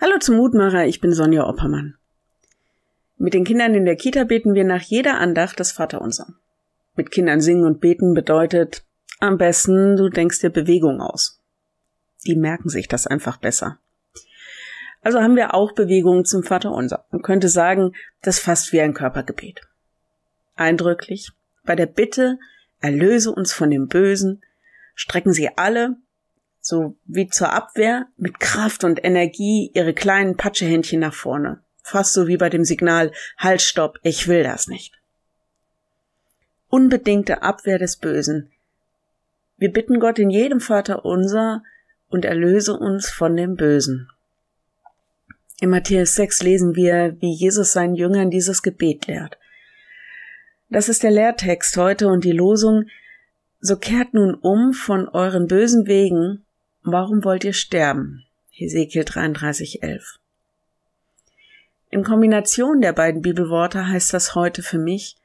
Hallo zum Mutmacher, ich bin Sonja Oppermann. Mit den Kindern in der Kita beten wir nach jeder Andacht das Vaterunser. Mit Kindern singen und beten bedeutet am besten, du denkst dir Bewegung aus. Die merken sich das einfach besser. Also haben wir auch Bewegungen zum Vaterunser. Man könnte sagen, das fast wie ein Körpergebet. Eindrücklich, bei der Bitte, erlöse uns von dem Bösen, strecken sie alle so wie zur Abwehr, mit Kraft und Energie ihre kleinen Patschehändchen nach vorne. Fast so wie bei dem Signal Halt, stopp, ich will das nicht. Unbedingte Abwehr des Bösen. Wir bitten Gott in jedem Vater unser und erlöse uns von dem Bösen. In Matthäus 6 lesen wir, wie Jesus seinen Jüngern dieses Gebet lehrt. Das ist der Lehrtext heute und die Losung, so kehrt nun um von euren bösen Wegen Warum wollt ihr sterben? Hesekiel 33, 11. In Kombination der beiden Bibelworte heißt das heute für mich,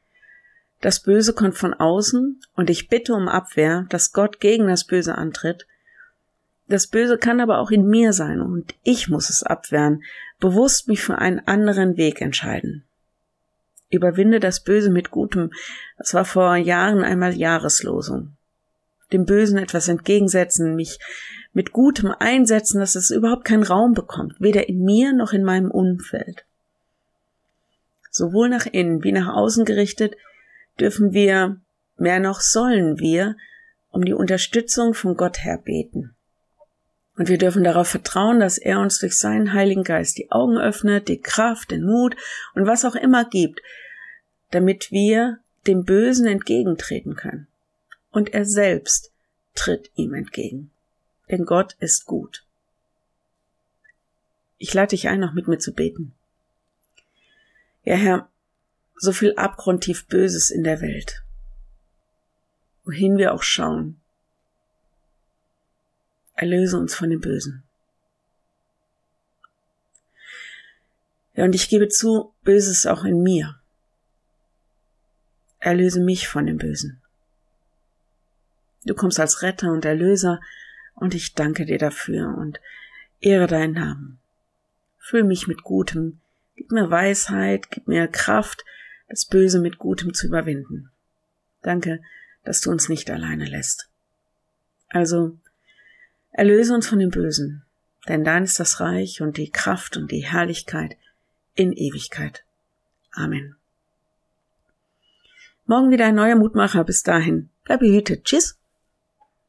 das Böse kommt von außen und ich bitte um Abwehr, dass Gott gegen das Böse antritt. Das Böse kann aber auch in mir sein und ich muss es abwehren, bewusst mich für einen anderen Weg entscheiden. Überwinde das Böse mit Gutem, das war vor Jahren einmal Jahreslosung. Dem Bösen etwas entgegensetzen, mich mit Gutem einsetzen, dass es überhaupt keinen Raum bekommt, weder in mir noch in meinem Umfeld. Sowohl nach innen wie nach außen gerichtet dürfen wir, mehr noch sollen wir, um die Unterstützung von Gott her beten. Und wir dürfen darauf vertrauen, dass er uns durch seinen Heiligen Geist die Augen öffnet, die Kraft, den Mut und was auch immer gibt, damit wir dem Bösen entgegentreten können. Und er selbst tritt ihm entgegen denn Gott ist gut. Ich lade dich ein, noch mit mir zu beten. Ja, Herr, so viel abgrundtief Böses in der Welt. Wohin wir auch schauen. Erlöse uns von dem Bösen. Ja, und ich gebe zu, Böses auch in mir. Erlöse mich von dem Bösen. Du kommst als Retter und Erlöser und ich danke dir dafür und ehre deinen Namen. Füll mich mit Gutem, gib mir Weisheit, gib mir Kraft, das Böse mit Gutem zu überwinden. Danke, dass du uns nicht alleine lässt. Also, erlöse uns von dem Bösen, denn dein ist das Reich und die Kraft und die Herrlichkeit in Ewigkeit. Amen. Morgen wieder ein neuer Mutmacher. Bis dahin. Bleib behütet. Tschüss.